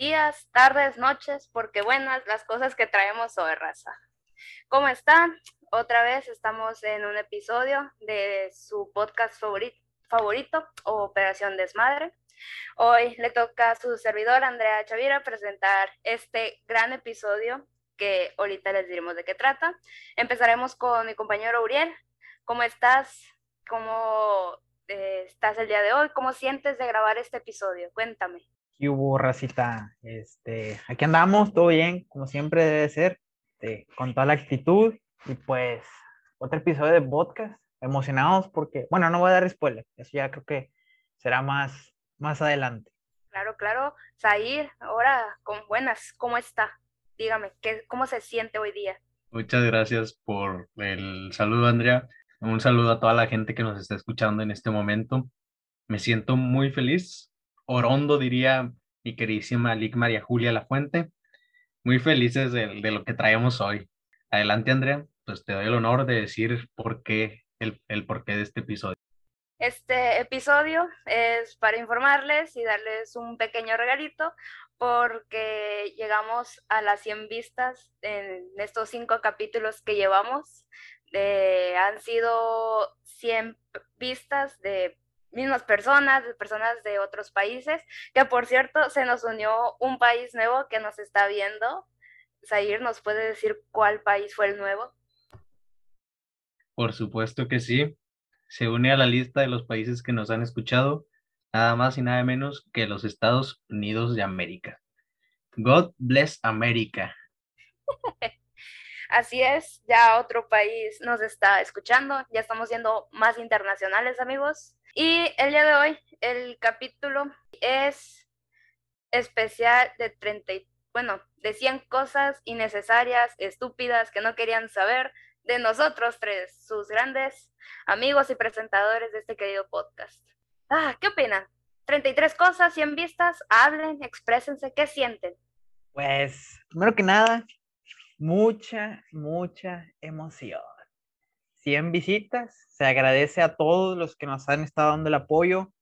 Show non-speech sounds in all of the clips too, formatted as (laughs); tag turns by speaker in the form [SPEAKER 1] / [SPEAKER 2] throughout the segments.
[SPEAKER 1] días, tardes, noches, porque buenas las cosas que traemos hoy, raza. ¿Cómo están? Otra vez estamos en un episodio de su podcast favorito, favorito Operación Desmadre. Hoy le toca a su servidor Andrea Chavira presentar este gran episodio que ahorita les diremos de qué trata. Empezaremos con mi compañero Uriel. ¿Cómo estás? ¿Cómo eh, estás el día de hoy? ¿Cómo sientes de grabar este episodio? Cuéntame.
[SPEAKER 2] ¿Qué hubo, racita? Este, aquí andamos, todo bien, como siempre debe ser, este, con toda la actitud. Y pues, otro episodio de podcast, emocionados porque, bueno, no voy a dar spoiler, eso ya creo que será más, más adelante.
[SPEAKER 1] Claro, claro. Zair, ahora, con buenas, ¿cómo está? Dígame, ¿qué, ¿cómo se siente hoy día?
[SPEAKER 3] Muchas gracias por el saludo, Andrea. Un saludo a toda la gente que nos está escuchando en este momento. Me siento muy feliz Orondo, diría mi queridísima Lick María Julia La Fuente. Muy felices de, lo que traemos hoy. Adelante, Andrea, pues te doy el honor de decir por qué, el, el porqué de este episodio.
[SPEAKER 1] Este episodio es para informarles y darles un pequeño regalito porque llegamos a las 100 vistas en estos cinco capítulos que llevamos. Eh, han sido 100 vistas de mismas personas, de personas de otros países, que por cierto se nos unió un país nuevo que nos está viendo. Zair, ¿nos puede decir cuál país fue el nuevo?
[SPEAKER 3] Por supuesto que sí. Se une a la lista de los países que nos han escuchado, nada más y nada menos que los Estados Unidos de América. God bless America. (laughs)
[SPEAKER 1] Así es, ya otro país nos está escuchando, ya estamos siendo más internacionales, amigos. Y el día de hoy, el capítulo es especial de 30, bueno, de 100 cosas innecesarias, estúpidas, que no querían saber de nosotros tres, sus grandes amigos y presentadores de este querido podcast. Ah, ¿qué opinan? 33 cosas, 100 vistas, hablen, exprésense, ¿qué sienten?
[SPEAKER 2] Pues, primero que nada, mucha, mucha emoción. 100 visitas. Se agradece a todos los que nos han estado dando el apoyo,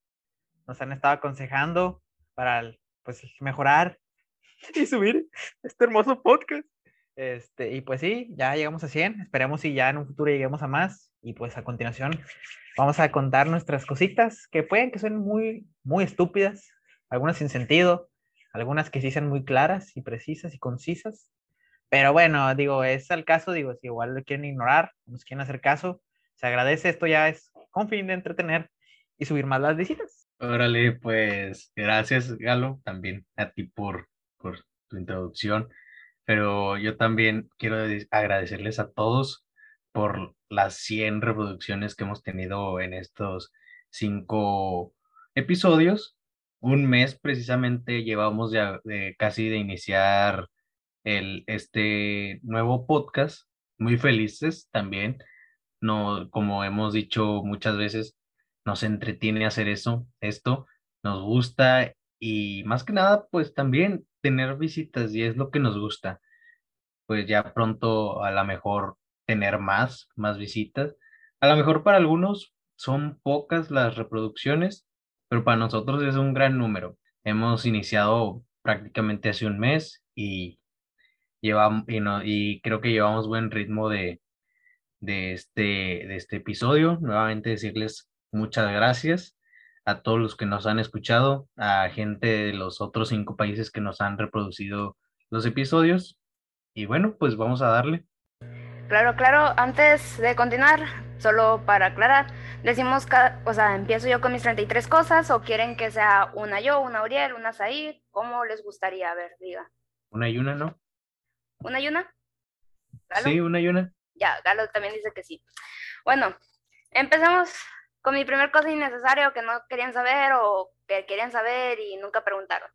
[SPEAKER 2] nos han estado aconsejando para pues, mejorar (laughs) y subir este hermoso podcast. Este, y pues sí, ya llegamos a 100. Esperemos si ya en un futuro lleguemos a más. Y pues a continuación vamos a contar nuestras cositas que pueden que sean muy, muy estúpidas, algunas sin sentido, algunas que sí sean muy claras y precisas y concisas. Pero bueno, digo, es al caso, digo, si igual lo quieren ignorar, nos quieren hacer caso, se agradece, esto ya es con fin de entretener y subir más las visitas.
[SPEAKER 3] Órale, pues gracias Galo, también a ti por, por tu introducción, pero yo también quiero agradecerles a todos por las 100 reproducciones que hemos tenido en estos cinco episodios. Un mes precisamente llevamos ya casi de iniciar el, este nuevo podcast. Muy felices también. No, como hemos dicho muchas veces, nos entretiene hacer eso, esto, nos gusta y más que nada, pues también tener visitas y es lo que nos gusta. Pues ya pronto a lo mejor tener más, más visitas. A lo mejor para algunos son pocas las reproducciones, pero para nosotros es un gran número. Hemos iniciado prácticamente hace un mes y llevamos, y, no, y creo que llevamos buen ritmo de, de, este, de este episodio. Nuevamente decirles muchas gracias a todos los que nos han escuchado, a gente de los otros cinco países que nos han reproducido los episodios. Y bueno, pues vamos a darle.
[SPEAKER 1] Claro, claro. Antes de continuar, solo para aclarar, decimos, cada, o sea, empiezo yo con mis 33 cosas o quieren que sea una yo, una Uriel, una Zair, ¿cómo les gustaría? A ver, diga.
[SPEAKER 3] Una y una, ¿no?
[SPEAKER 1] ¿Una y una?
[SPEAKER 3] Sí, una y una.
[SPEAKER 1] Ya, Galo también dice que sí. Bueno, empecemos con mi primer cosa innecesaria que no querían saber o que querían saber y nunca preguntaron.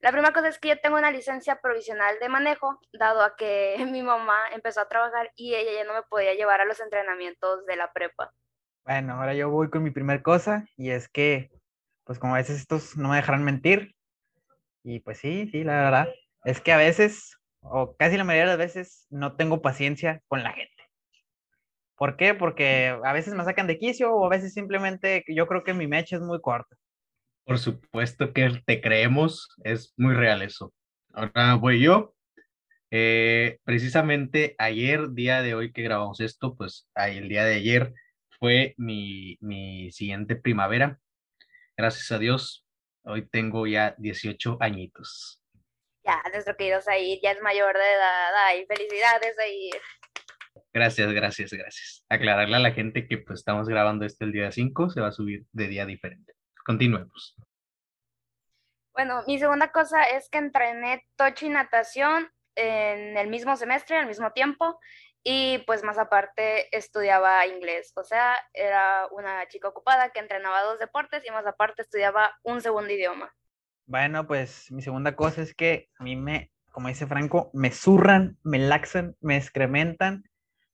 [SPEAKER 1] La primera cosa es que yo tengo una licencia provisional de manejo, dado a que (laughs) mi mamá empezó a trabajar y ella ya no me podía llevar a los entrenamientos de la prepa.
[SPEAKER 2] Bueno, ahora yo voy con mi primer cosa y es que, pues como a veces estos no me dejarán mentir. Y pues sí, sí, la verdad. Es que a veces o casi la mayoría de las veces, no tengo paciencia con la gente. ¿Por qué? Porque a veces me sacan de quicio o a veces simplemente yo creo que mi mecha es muy corta.
[SPEAKER 3] Por supuesto que te creemos, es muy real eso. Ahora voy yo. Eh, precisamente ayer, día de hoy que grabamos esto, pues el día de ayer fue mi, mi siguiente primavera. Gracias a Dios, hoy tengo ya 18 añitos.
[SPEAKER 1] Ya, nuestro querido Zahir ya es mayor de edad. Ay, felicidades.
[SPEAKER 3] Gracias, gracias, gracias. Aclararle a la gente que pues estamos grabando este el día 5, se va a subir de día diferente. Continuemos.
[SPEAKER 1] Bueno, mi segunda cosa es que entrené tocho y natación en el mismo semestre, al mismo tiempo, y pues más aparte estudiaba inglés. O sea, era una chica ocupada que entrenaba dos deportes y más aparte estudiaba un segundo idioma.
[SPEAKER 2] Bueno, pues mi segunda cosa es que a mí me, como dice Franco, me zurran, me laxan, me excrementan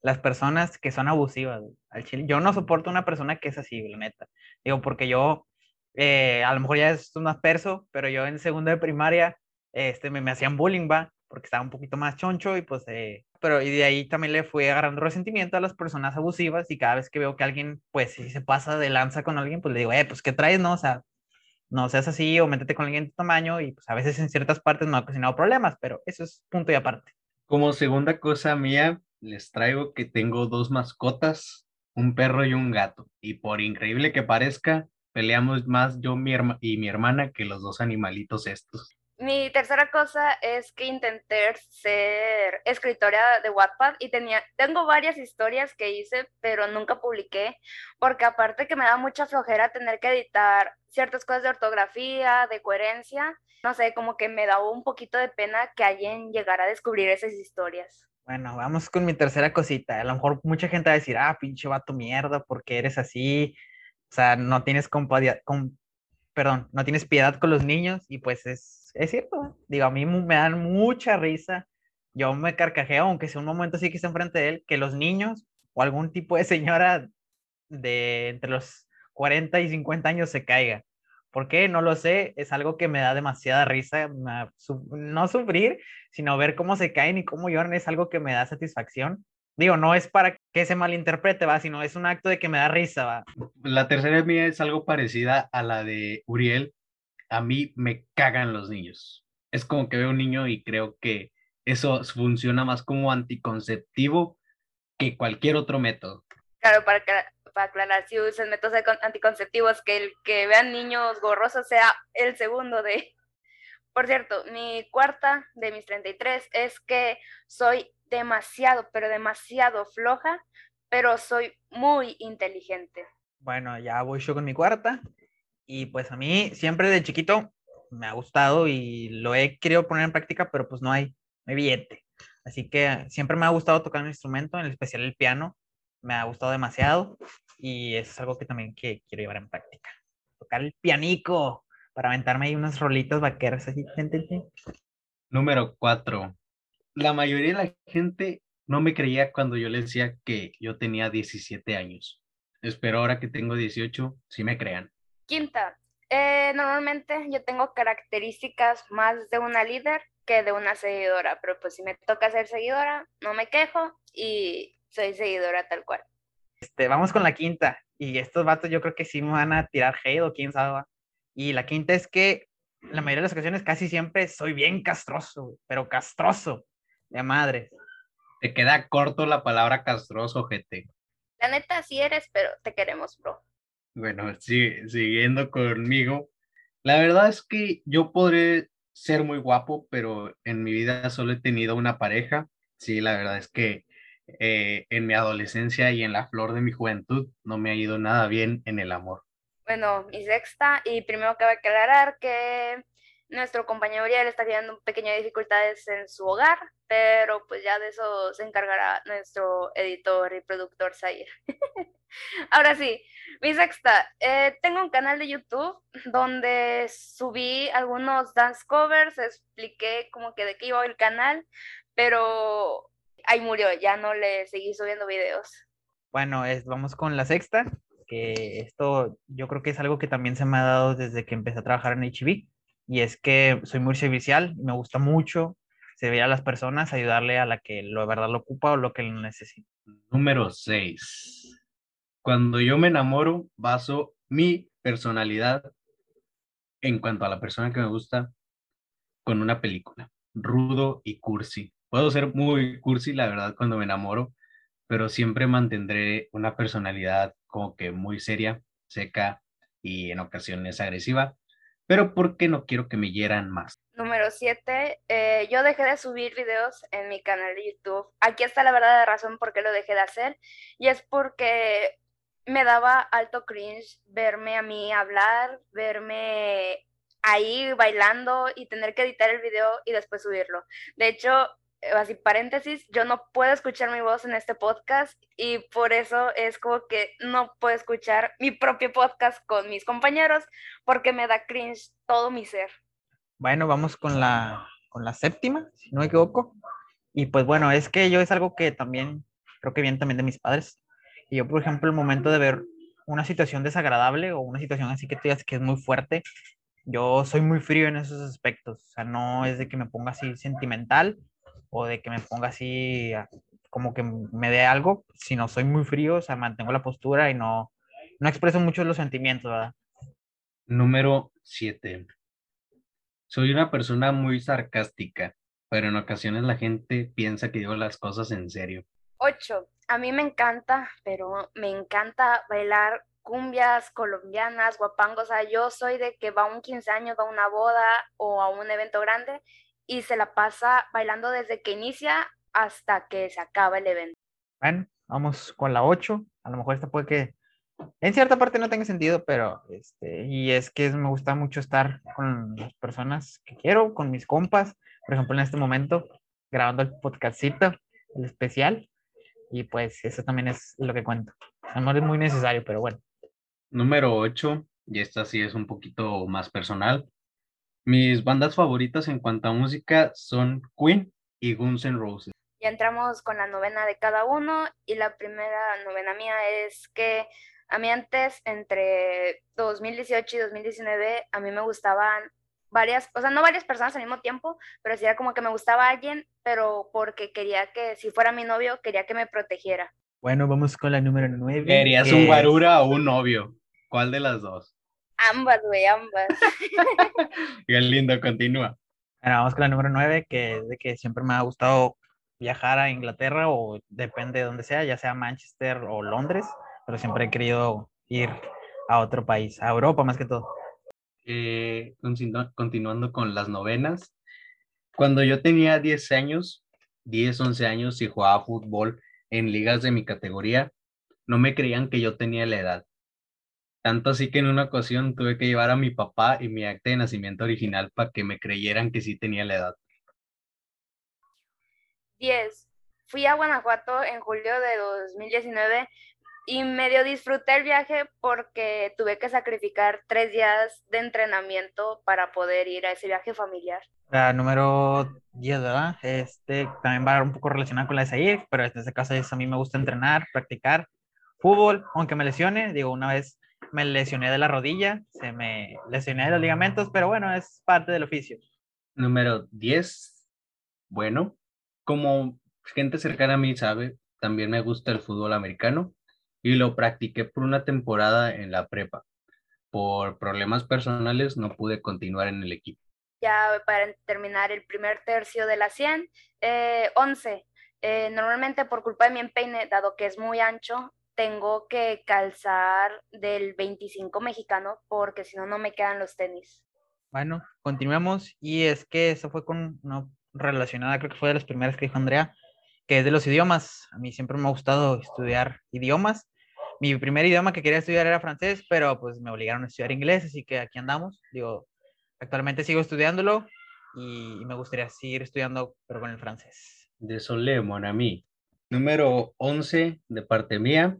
[SPEAKER 2] las personas que son abusivas al chile. Yo no soporto una persona que es así, la neta. Digo, porque yo eh, a lo mejor ya es más perso, pero yo en segundo de primaria este, me, me hacían bullying, va, porque estaba un poquito más choncho y pues, eh, pero y de ahí también le fui agarrando resentimiento a las personas abusivas y cada vez que veo que alguien, pues, si se pasa de lanza con alguien, pues le digo, eh, pues, ¿qué traes, no? O sea, no seas así o métete con alguien de tu tamaño y pues a veces en ciertas partes no ha ocasionado problemas, pero eso es punto y aparte.
[SPEAKER 3] Como segunda cosa mía, les traigo que tengo dos mascotas, un perro y un gato. Y por increíble que parezca, peleamos más yo y mi hermana que los dos animalitos estos.
[SPEAKER 1] Mi tercera cosa es que intenté ser escritora de Wattpad y tenía, tengo varias historias que hice, pero nunca publiqué, porque aparte que me da mucha flojera tener que editar ciertas cosas de ortografía, de coherencia, no sé, como que me daba un poquito de pena que alguien llegara a descubrir esas historias.
[SPEAKER 2] Bueno, vamos con mi tercera cosita. A lo mejor mucha gente va a decir, ah, pinche vato mierda, porque eres así, o sea, no tienes con, perdón, no tienes piedad con los niños y pues es, es cierto. Digo, a mí me dan mucha risa. Yo me carcajeo, aunque sea un momento así que está enfrente de él, que los niños o algún tipo de señora de entre los 40 y 50 años se caiga. ¿Por qué? No lo sé. Es algo que me da demasiada risa. No sufrir, sino ver cómo se caen y cómo lloran es algo que me da satisfacción. Digo, no es para que se malinterprete, va, sino es un acto de que me da risa, va.
[SPEAKER 3] La tercera mía es algo parecida a la de Uriel. A mí me cagan los niños. Es como que veo un niño y creo que eso funciona más como anticonceptivo que cualquier otro método.
[SPEAKER 1] Claro, para, para aclarar, si usan métodos anticonceptivos, que el que vean niños gorrosos sea el segundo de... Por cierto, mi cuarta de mis 33 es que soy demasiado, pero demasiado floja, pero soy muy inteligente.
[SPEAKER 2] Bueno, ya voy yo con mi cuarta. Y pues a mí siempre de chiquito me ha gustado y lo he querido poner en práctica, pero pues no hay, no billete. Así que siempre me ha gustado tocar un instrumento, en especial el piano. Me ha gustado demasiado y es algo que también que quiero llevar en práctica. Tocar el pianico para aventarme ahí unas rolitas vaqueras así.
[SPEAKER 3] Número cuatro la mayoría de la gente no me creía cuando yo les decía que yo tenía 17 años. Espero ahora que tengo 18, sí me crean.
[SPEAKER 1] Quinta, eh, normalmente yo tengo características más de una líder que de una seguidora, pero pues si me toca ser seguidora, no me quejo y soy seguidora tal cual.
[SPEAKER 2] Este, vamos con la quinta, y estos vatos yo creo que sí me van a tirar hate o quién sabe. Y la quinta es que la mayoría de las ocasiones casi siempre soy bien castroso, pero castroso de madre.
[SPEAKER 3] Te queda corto la palabra castroso, gente.
[SPEAKER 1] La neta sí eres, pero te queremos, bro.
[SPEAKER 3] Bueno, sí, siguiendo conmigo. La verdad es que yo podré ser muy guapo, pero en mi vida solo he tenido una pareja. Sí, la verdad es que eh, en mi adolescencia y en la flor de mi juventud no me ha ido nada bien en el amor.
[SPEAKER 1] Bueno, mi sexta, y primero cabe aclarar que nuestro compañero Uriel está teniendo pequeñas dificultades en su hogar, pero pues ya de eso se encargará nuestro editor y productor Zair. (laughs) Ahora sí, mi sexta, eh, tengo un canal de YouTube donde subí algunos dance covers, expliqué como que de qué iba el canal, pero ahí murió, ya no le seguí subiendo videos.
[SPEAKER 2] Bueno, es, vamos con la sexta, que esto yo creo que es algo que también se me ha dado desde que empecé a trabajar en HB y es que soy muy servicial, me gusta mucho servir a las personas, ayudarle a la que de verdad lo ocupa o lo que lo necesita.
[SPEAKER 3] Número 6. Cuando yo me enamoro, baso mi personalidad en cuanto a la persona que me gusta con una película. rudo y cursi. Puedo ser muy cursi, la verdad, cuando me enamoro, pero siempre mantendré una personalidad como que muy seria, seca y en ocasiones agresiva, pero porque no quiero que me hieran más.
[SPEAKER 1] Número 7, eh, yo dejé de subir videos en mi canal de YouTube. Aquí está la verdadera razón por qué lo dejé de hacer y es porque me daba alto cringe verme a mí hablar, verme ahí bailando y tener que editar el video y después subirlo. De hecho, así paréntesis, yo no puedo escuchar mi voz en este podcast y por eso es como que no puedo escuchar mi propio podcast con mis compañeros porque me da cringe todo mi ser.
[SPEAKER 2] Bueno, vamos con la, con la séptima, si no me equivoco. Y pues bueno, es que yo es algo que también creo que viene también de mis padres. Y yo, por ejemplo, el momento de ver una situación desagradable o una situación así que tú digas que es muy fuerte, yo soy muy frío en esos aspectos. O sea, no es de que me ponga así sentimental o de que me ponga así como que me dé algo, sino soy muy frío, o sea, mantengo la postura y no, no expreso mucho los sentimientos, ¿verdad?
[SPEAKER 3] Número 7. Soy una persona muy sarcástica, pero en ocasiones la gente piensa que digo las cosas en serio.
[SPEAKER 1] 8. A mí me encanta, pero me encanta bailar cumbias colombianas, guapangos. O sea, yo soy de que va a un 15 años, va a una boda o a un evento grande y se la pasa bailando desde que inicia hasta que se acaba el evento.
[SPEAKER 2] Bueno, vamos con la 8. A lo mejor esta puede que en cierta parte no tenga sentido, pero este, y es que me gusta mucho estar con las personas que quiero, con mis compas, por ejemplo, en este momento, grabando el podcastito, el especial, y pues eso también es lo que cuento. No es muy necesario, pero bueno.
[SPEAKER 3] Número 8, y esta sí es un poquito más personal. Mis bandas favoritas en cuanto a música son Queen y Guns N' Roses.
[SPEAKER 1] Ya entramos con la novena de cada uno y la primera novena mía es que a mí antes, entre 2018 y 2019, a mí me gustaban varias, o sea, no varias personas al mismo tiempo, pero sí era como que me gustaba alguien, pero porque quería que, si fuera mi novio, quería que me protegiera.
[SPEAKER 2] Bueno, vamos con la número 9.
[SPEAKER 3] ¿Querías un guarura o un novio? ¿Cuál de las dos?
[SPEAKER 1] Ambas, güey, ambas. (laughs)
[SPEAKER 3] Qué lindo, continúa.
[SPEAKER 2] Bueno, vamos con la número 9, que es de que siempre me ha gustado viajar a Inglaterra o depende de donde sea, ya sea Manchester o Londres, pero siempre he querido ir a otro país, a Europa más que todo.
[SPEAKER 3] Eh, continuando con las novenas, cuando yo tenía 10 años, 10, 11 años y jugaba fútbol en ligas de mi categoría, no me creían que yo tenía la edad. Tanto así que en una ocasión tuve que llevar a mi papá y mi acta de nacimiento original para que me creyeran que sí tenía la edad.
[SPEAKER 1] 10. Fui a Guanajuato en julio de 2019 y medio disfruté el viaje porque tuve que sacrificar tres días de entrenamiento para poder ir a ese viaje familiar.
[SPEAKER 2] La número 10, ¿verdad? Este también va un poco relacionado con la de pero en este caso es a mí me gusta entrenar, practicar fútbol, aunque me lesione, digo, una vez me lesioné de la rodilla, se me lesioné de los ligamentos, pero bueno, es parte del oficio.
[SPEAKER 3] Número 10. Bueno, como gente cercana a mí sabe, también me gusta el fútbol americano y lo practiqué por una temporada en la prepa. Por problemas personales no pude continuar en el equipo.
[SPEAKER 1] Ya para terminar el primer tercio de la 100, eh, 11. Eh, normalmente por culpa de mi empeine, dado que es muy ancho, tengo que calzar del 25 mexicano porque si no, no me quedan los tenis.
[SPEAKER 2] Bueno, continuamos y es que eso fue con una relacionada, creo que fue de las primeras que dijo Andrea, que es de los idiomas. A mí siempre me ha gustado estudiar idiomas. Mi primer idioma que quería estudiar era francés, pero pues me obligaron a estudiar inglés, así que aquí andamos. Digo, actualmente sigo estudiándolo y me gustaría seguir estudiando, pero con el francés.
[SPEAKER 3] De Solé, mon ami. Número 11 de parte mía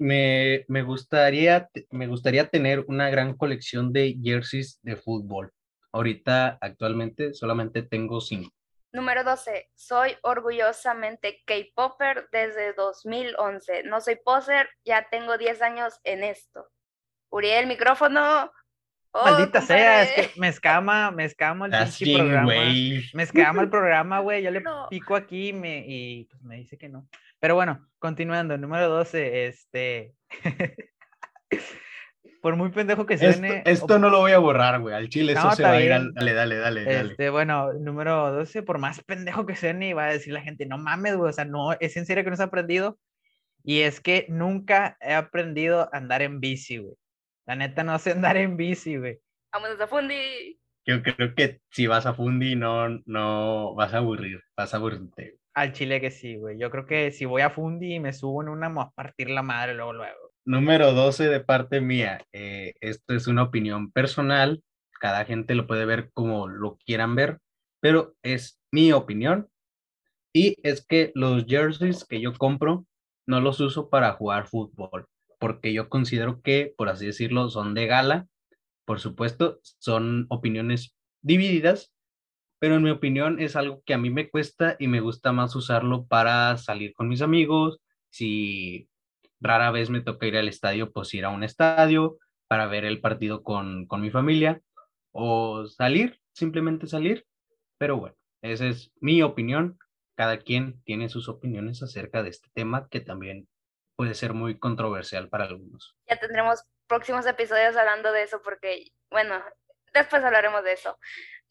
[SPEAKER 3] me, me, gustaría, me gustaría tener una gran colección de jerseys de fútbol. Ahorita, actualmente, solamente tengo cinco.
[SPEAKER 1] Número 12. Soy orgullosamente K-Popper desde 2011. No soy poser, ya tengo 10 años en esto. Uriel, micrófono.
[SPEAKER 2] Oh, Maldita sea, es que me escama, me escama el programa. Me escama el programa, güey. Yo le pico aquí y me, y pues me dice que no. Pero bueno, continuando, número 12, este... (laughs) por muy pendejo que
[SPEAKER 3] Esto,
[SPEAKER 2] suene.
[SPEAKER 3] esto no lo voy a borrar, güey. Al chile
[SPEAKER 2] No,
[SPEAKER 3] eso se va a ir
[SPEAKER 2] bien.
[SPEAKER 3] al... Dale, dale, dale, dale.
[SPEAKER 2] Este, bueno, número 12, por más pendejo que suene, va a decir la gente, no mames, güey, o sea, no, es en serio que no se ha aprendido. Y es que nunca he aprendido a andar en bici, güey. La neta no sé andar en bici, güey.
[SPEAKER 1] Vámonos a Fundi.
[SPEAKER 3] Yo creo que si vas a Fundi no, no vas a aburrir, vas a aburrirte.
[SPEAKER 2] Al chile que sí, güey. Yo creo que si voy a Fundi y me subo en una, me voy a partir la madre luego, luego.
[SPEAKER 3] Número 12 de parte mía. eh, esto es una opinión personal. Cada gente lo puede ver como lo quieran ver, pero es mi opinión. Y es que los jerseys que yo compro no los uso para jugar fútbol, porque yo considero que, por así decirlo, son de gala. Por supuesto, son opiniones divididas, pero en mi opinión es algo que a mí me cuesta y me gusta más usarlo para salir con mis amigos. Si rara vez me toca ir al estadio, pues ir a un estadio para ver el partido con, con mi familia o salir, simplemente salir. Pero bueno, esa es mi opinión. Cada quien tiene sus opiniones acerca de este tema que también puede ser muy controversial para algunos.
[SPEAKER 1] Ya tendremos próximos episodios hablando de eso porque, bueno, después hablaremos de eso.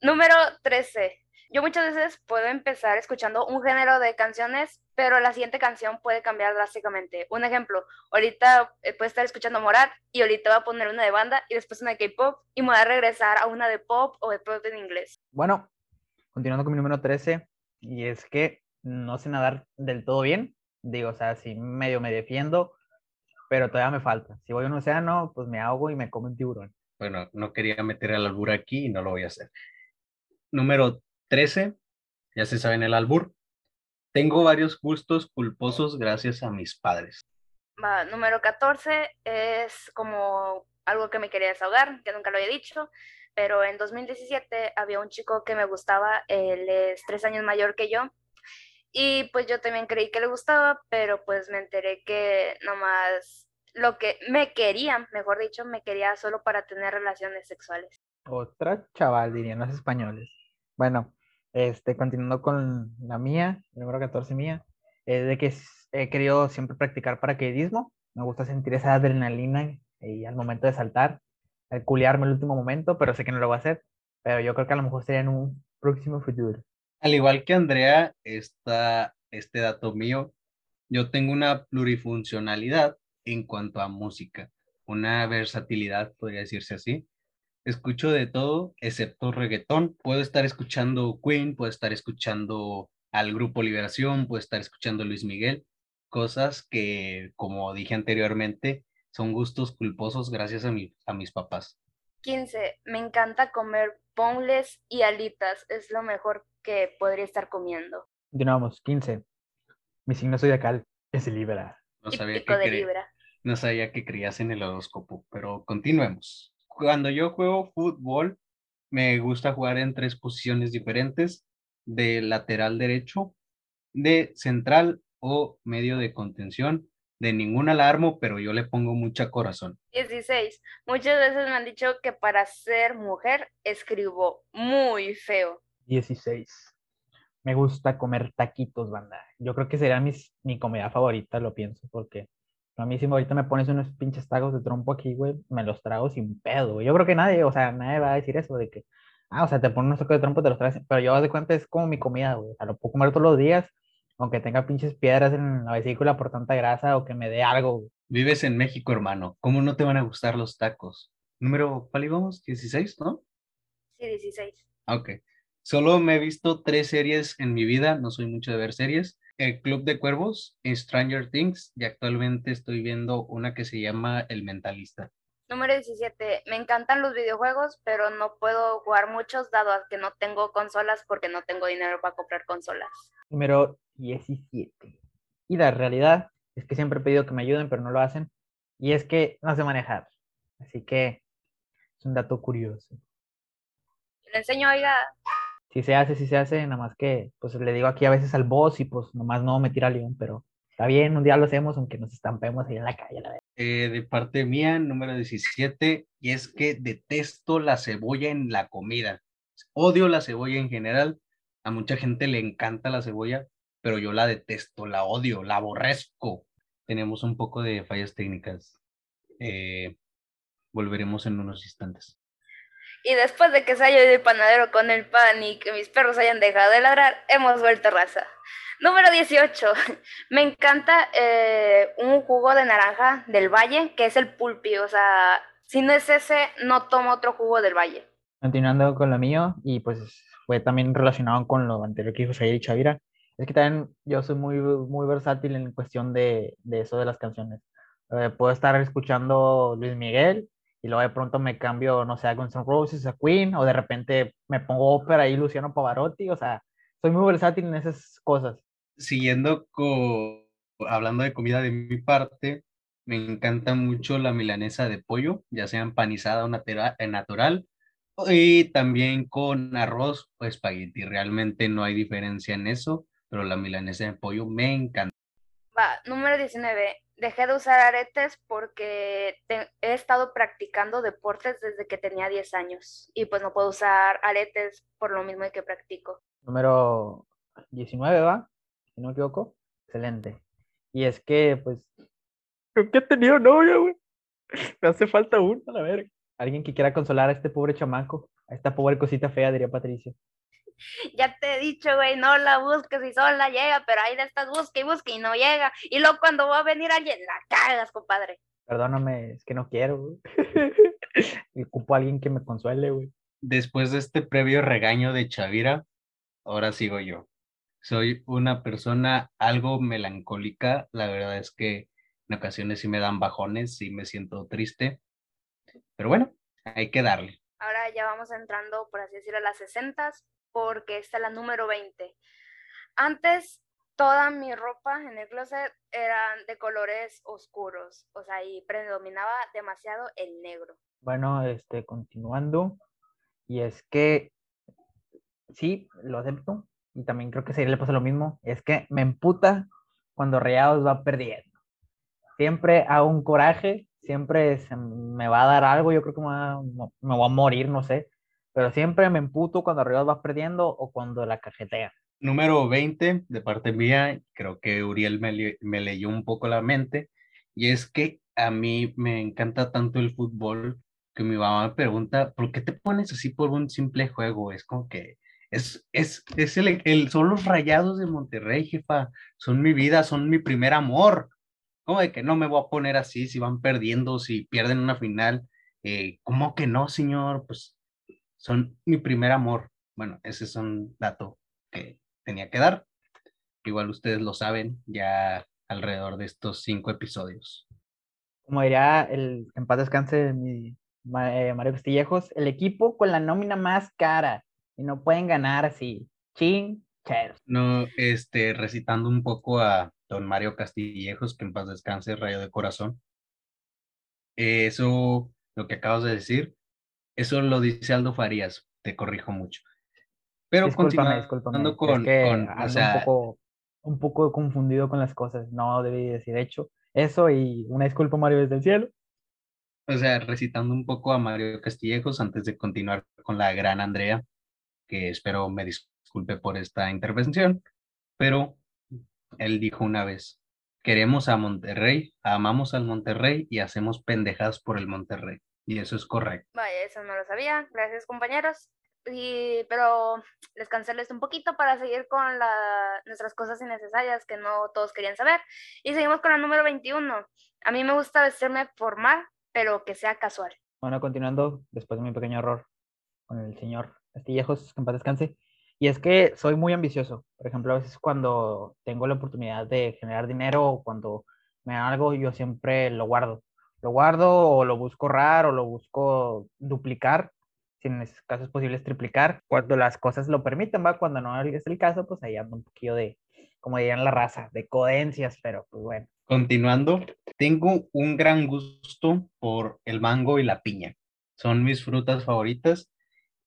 [SPEAKER 1] Número 13. Yo muchas veces puedo empezar escuchando un género de canciones, pero la siguiente canción puede cambiar drásticamente. Un ejemplo, ahorita eh, puedo estar escuchando Morat y ahorita voy a poner una de banda y después una de K-pop y me voy a regresar a una de pop o de pop en inglés.
[SPEAKER 2] Bueno, continuando con mi número 13, y es que no sé nadar del todo bien. Digo, o sea, si medio me defiendo, pero todavía me falta. Si voy a un océano, pues me ahogo y me come un tiburón.
[SPEAKER 3] Bueno, no quería meter el albur aquí y no lo voy a hacer. Número 13, ya se saben el albur. Tengo varios gustos culposos gracias a mis padres.
[SPEAKER 1] Va, número 14 es como algo que me quería desahogar, que nunca lo había dicho, pero en 2017 había un chico que me gustaba, él es tres años mayor que yo, y pues yo también creí que le gustaba, pero pues me enteré que nomás lo que me quería, mejor dicho, me quería solo para tener relaciones sexuales.
[SPEAKER 2] Otra chaval, dirían los españoles. Bueno, este, continuando con la mía, número 14 mía, es de que he querido siempre practicar paracaidismo. Me gusta sentir esa adrenalina y al momento de saltar, al culiarme el último momento, pero sé que no lo voy a hacer. Pero yo creo que a lo mejor sería en un próximo futuro.
[SPEAKER 3] Al igual que Andrea, está este dato mío. Yo tengo una plurifuncionalidad en cuanto a música, una versatilidad, podría decirse así. Escucho de todo, excepto reggaetón. Puedo estar escuchando Queen, puedo estar escuchando al Grupo Liberación, puedo estar escuchando Luis Miguel, cosas que, como dije anteriormente, son gustos culposos gracias a, mi, a mis papás.
[SPEAKER 1] 15. Me encanta comer boneless y alitas, es lo mejor que podría estar comiendo.
[SPEAKER 2] Continuamos, 15. Mi signo zodiacal es Libra.
[SPEAKER 3] No sabía que
[SPEAKER 1] de libra.
[SPEAKER 3] No sabía que creías en el horóscopo, pero continuemos. Cuando yo juego fútbol, me gusta jugar en tres posiciones diferentes, de lateral derecho, de central o medio de contención. De ningún alarmo, pero yo le pongo mucha corazón.
[SPEAKER 1] 16. Muchas veces me han dicho que para ser mujer escribo muy feo.
[SPEAKER 2] 16. Me gusta comer taquitos, banda. Yo creo que sería mis, mi comida favorita, lo pienso, porque a mí si ahorita me pones unos pinches tacos de trompo aquí, güey, me los trago sin pedo, güey. Yo creo que nadie, o sea, nadie va a decir eso de que, ah, o sea, te ponen unos tacos de trompo, te los traes, pero yo haz de cuenta es como mi comida, güey. O sea, lo puedo comer todos los días, aunque tenga pinches piedras en la vesícula por tanta grasa o que me dé algo, güey.
[SPEAKER 3] Vives en México, hermano. ¿Cómo no te van a gustar los tacos? Número, ¿cuál íbamos? 16, ¿no?
[SPEAKER 1] Sí, 16.
[SPEAKER 3] Ah, Ok. Solo me he visto tres series en mi vida, no soy mucho de ver series. El Club de Cuervos, Stranger Things, y actualmente estoy viendo una que se llama El Mentalista.
[SPEAKER 1] Número 17. Me encantan los videojuegos, pero no puedo jugar muchos dado a que no tengo consolas porque no tengo dinero para comprar consolas.
[SPEAKER 2] Número 17. Y la realidad es que siempre he pedido que me ayuden, pero no lo hacen. Y es que no sé manejar. Así que es un dato curioso.
[SPEAKER 1] Le enseño, oiga,
[SPEAKER 2] Si se hace, si se hace, nada más que pues le digo aquí a veces al boss y pues nomás no me tira a león, pero está bien, un día lo hacemos aunque nos estampemos ahí en la calle, la verdad.
[SPEAKER 3] Eh, de parte mía, número 17, y es que detesto la cebolla en la comida. Odio la cebolla en general. A mucha gente le encanta la cebolla, pero yo la detesto, la odio, la aborrezco. Tenemos un poco de fallas técnicas. Eh, volveremos en unos instantes.
[SPEAKER 1] Y después de que se haya ido el panadero con el pan y que mis perros hayan dejado de ladrar, hemos vuelto raza. Número 18. (laughs) Me encanta eh, un jugo de naranja del valle, que es el pulpi. O sea, si no es ese, no tomo otro jugo del valle.
[SPEAKER 2] Continuando con lo mío, y pues fue también relacionado con lo anterior que dijo Jair y Chavira, es que también yo soy muy, muy versátil en cuestión de, de eso de las canciones. Eh, puedo estar escuchando Luis Miguel y luego de pronto me cambio, no sé, a Guns N' Roses, a Queen, o de repente me pongo ópera y Luciano Pavarotti, o sea, soy muy versátil en esas cosas.
[SPEAKER 3] Siguiendo con, hablando de comida de mi parte, me encanta mucho la milanesa de pollo, ya sea empanizada o eh, natural, y también con arroz o espagueti. Realmente no hay diferencia en eso, pero la milanesa de pollo me encanta.
[SPEAKER 1] Va, número 19 dejé de usar aretes porque he estado practicando deportes desde que tenía 10 años y pues no puedo usar aretes por lo mismo que practico.
[SPEAKER 2] Número 19, ¿va? Si no me equivoco. Excelente. Y es que, pues, que he tenido novia, güey. Me hace falta uno, a la verga. Alguien que quiera consolar a este pobre chamaco, a esta pobre cosita fea, diría Patricia (laughs)
[SPEAKER 1] ya te he dicho, güey, no la busques y sola llega, pero ahí le estás busque y busque y no llega. Y luego cuando va a venir alguien, la cagas, compadre.
[SPEAKER 2] Perdóname, es que no quiero, güey. (laughs) (laughs) y ocupo a alguien que me consuele, güey.
[SPEAKER 3] Después de este previo regaño de Chavira, ahora sigo yo. Soy una persona algo melancólica. La verdad es que en ocasiones sí me dan bajones, y me siento triste. Pero bueno, hay que darle.
[SPEAKER 1] Ahora ya vamos entrando, por así decirlo, a las sesentas, porque esta es la número 20. Antes toda mi ropa en el closet eran de colores oscuros, o sea, y predominaba demasiado el negro.
[SPEAKER 2] Bueno, este, continuando, y es que sí, lo acepto, y también creo que a le pasa lo mismo, es que me emputa cuando Rayados va perdiendo. Siempre hago un coraje, siempre me va a dar algo, yo creo que me, va, me voy a morir, no sé, pero siempre me emputo cuando Rivas va perdiendo o cuando la cajetea.
[SPEAKER 3] Número 20, de parte mía, creo que Uriel me, me leyó un poco la mente, y es que a mí me encanta tanto el fútbol que mi mamá me pregunta, ¿por qué te pones así por un simple juego? Es como que es, es, es el, el, son los rayados de Monterrey, jefa, son mi vida, son mi primer amor. ¿Cómo de que no me voy a poner así si van perdiendo, si pierden una final? Eh, ¿Cómo que no, señor? Pues son mi primer amor. Bueno, ese es un dato que tenía que dar. Igual ustedes lo saben ya alrededor de estos cinco episodios.
[SPEAKER 2] Como diría el en paz descanse mi, eh, Mario Castillejos, el equipo con la nómina más cara y no pueden ganar así. Ching,
[SPEAKER 3] No, este, recitando un poco a don Mario Castillejos, que en paz descanse, rayo de corazón. Eso, lo que acabas de decir, eso lo dice Aldo Farías, te corrijo mucho.
[SPEAKER 2] Pero discúlpame, discúlpame. Con, un, poco, un poco confundido con las cosas. No debí decir hecho eso y una disculpa, Mario, desde el cielo.
[SPEAKER 3] O sea, recitando un poco a Mario Castillejos antes de continuar con la gran Andrea, que espero me disculpe por esta intervención, pero él dijo una vez, queremos a Monterrey, amamos al Monterrey y hacemos pendejadas por el Monterrey. Y eso es correcto.
[SPEAKER 1] Vaya, eso no lo sabía. Gracias, compañeros. Y, pero les cancelé esto un poquito para seguir con la, nuestras cosas innecesarias que no todos querían saber. Y seguimos con la número 21. A mí me gusta vestirme formal, pero que sea casual.
[SPEAKER 2] Bueno, continuando, después de mi pequeño error con el señor Castillejos, que en paz descanse. Y es que soy muy ambicioso. Por ejemplo, a veces cuando tengo la oportunidad de generar dinero o cuando me dan algo, yo siempre lo guardo lo guardo o lo busco raro o lo busco duplicar, si en casos posibles triplicar, cuando las cosas lo permiten, ¿va? Cuando no es el caso, pues ahí anda un poquillo de, como dirían la raza, de codencias, pero pues bueno.
[SPEAKER 3] Continuando, tengo un gran gusto por el mango y la piña. Son mis frutas favoritas.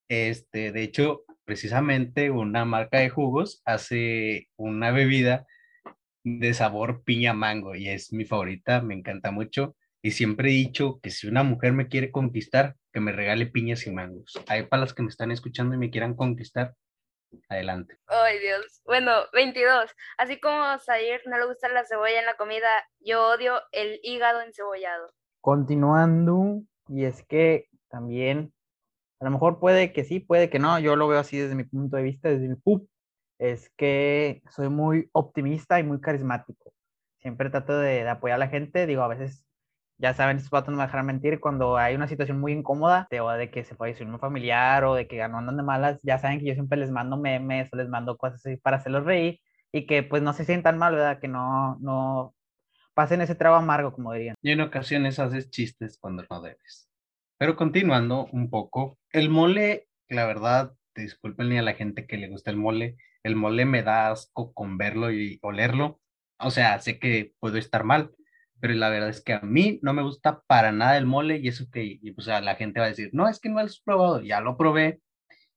[SPEAKER 3] Este, de hecho, precisamente una marca de jugos hace una bebida de sabor piña mango y es mi favorita, me encanta mucho. Y siempre he dicho que si una mujer me quiere conquistar, que me regale piñas y mangos. Hay para las que me están escuchando y me quieran conquistar, adelante.
[SPEAKER 1] Ay, Dios. Bueno, 22. Así como a no le gusta la cebolla en la comida, yo odio el hígado encebollado.
[SPEAKER 2] Continuando, y es que también, a lo mejor puede que sí, puede que no, yo lo veo así desde mi punto de vista, desde mi pub, es que soy muy optimista y muy carismático. Siempre trato de, de apoyar a la gente, digo, a veces ya saben, estos vatos no me dejarán mentir, cuando hay una situación muy incómoda, o de que se decir un familiar o de que no andan de malas, ya saben que yo siempre les mando memes o les mando cosas así para hacerlos reír y que pues no se sientan mal, ¿verdad? Que no, no pasen ese trago amargo, como dirían.
[SPEAKER 3] Y en ocasiones haces chistes cuando no debes. Pero continuando un poco, el mole, la verdad, disculpen a la gente que le gusta el mole, el mole me da asco con verlo y olerlo. O sea, sé que puedo estar mal, pero la verdad es que a mí no me gusta para nada el mole y eso que, y, o sea, la gente va a decir, no, es que no lo has probado, ya lo probé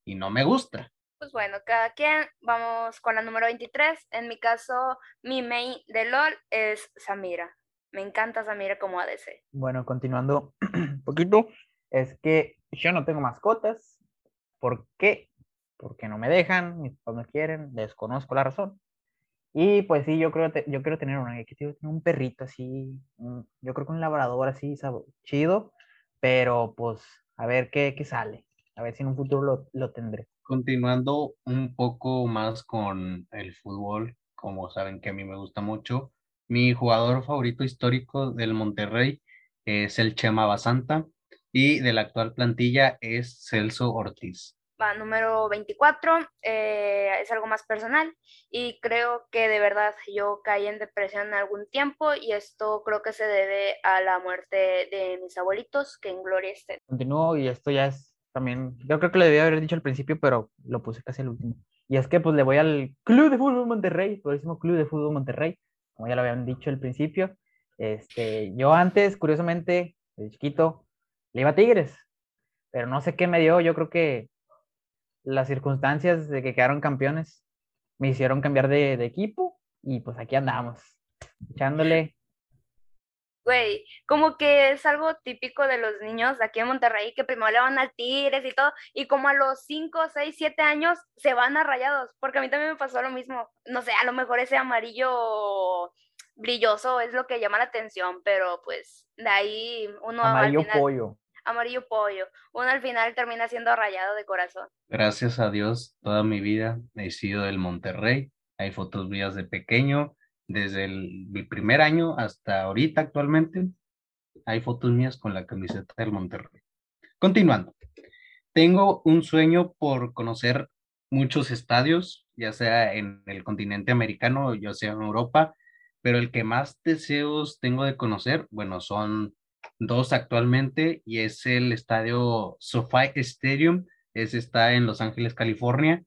[SPEAKER 3] y no me gusta.
[SPEAKER 1] Pues bueno, cada quien, vamos con la número 23. En mi caso, mi main de LOL es Samira. Me encanta Samira como ADC.
[SPEAKER 2] Bueno, continuando (clears throat) un poquito, es que yo no tengo mascotas. ¿Por qué? Porque no me dejan, mis papás no quieren, desconozco la razón. Y pues sí, yo creo, yo quiero tener tener un perrito así, yo creo que un labrador así, chido, pero pues a ver qué, qué sale, a ver si en un futuro lo, lo tendré.
[SPEAKER 3] Continuando un poco más con el fútbol, como saben que a mí me gusta mucho, mi jugador favorito histórico del Monterrey es el Chema Basanta y de la actual plantilla es Celso Ortiz
[SPEAKER 1] va número 24, eh, es algo más personal y creo que de verdad yo caí en depresión algún tiempo y esto creo que se debe a la muerte de mis abuelitos, que en gloria estén.
[SPEAKER 2] Continúo y esto ya es también, yo creo que lo debía haber dicho al principio, pero lo puse casi al último. Y es que pues le voy al Club de Fútbol Monterrey, mismo Club de Fútbol Monterrey, como ya lo habían dicho al principio. Este, yo antes, curiosamente, de chiquito, le iba a Tigres, pero no sé qué me dio, yo creo que las circunstancias de que quedaron campeones me hicieron cambiar de, equipo y pues aquí andamos, echándole.
[SPEAKER 1] Güey, como que es algo típico de los niños de aquí en Monterrey que primero le van a Tigres y todo, y como a los 5, 6, 7 años se van a rayados, porque a mí también me pasó lo mismo. No sé, a lo mejor ese amarillo brilloso es lo que llama la atención, pero pues de ahí uno...
[SPEAKER 2] Amarillo pollo
[SPEAKER 1] amarillo pollo. Uno al final termina siendo rayado de corazón.
[SPEAKER 3] Gracias a Dios, toda mi vida he sido del Monterrey. Hay fotos mías de pequeño, desde el, primer año hasta ahorita actualmente. Hay fotos mías con la camiseta del Monterrey. Continuando, tengo un sueño por conocer muchos estadios, ya sea en el continente americano ya sea en Europa, pero el que más deseos tengo de conocer, bueno, son dos actualmente y es el estadio SoFi Stadium, ese está en Los Ángeles, California,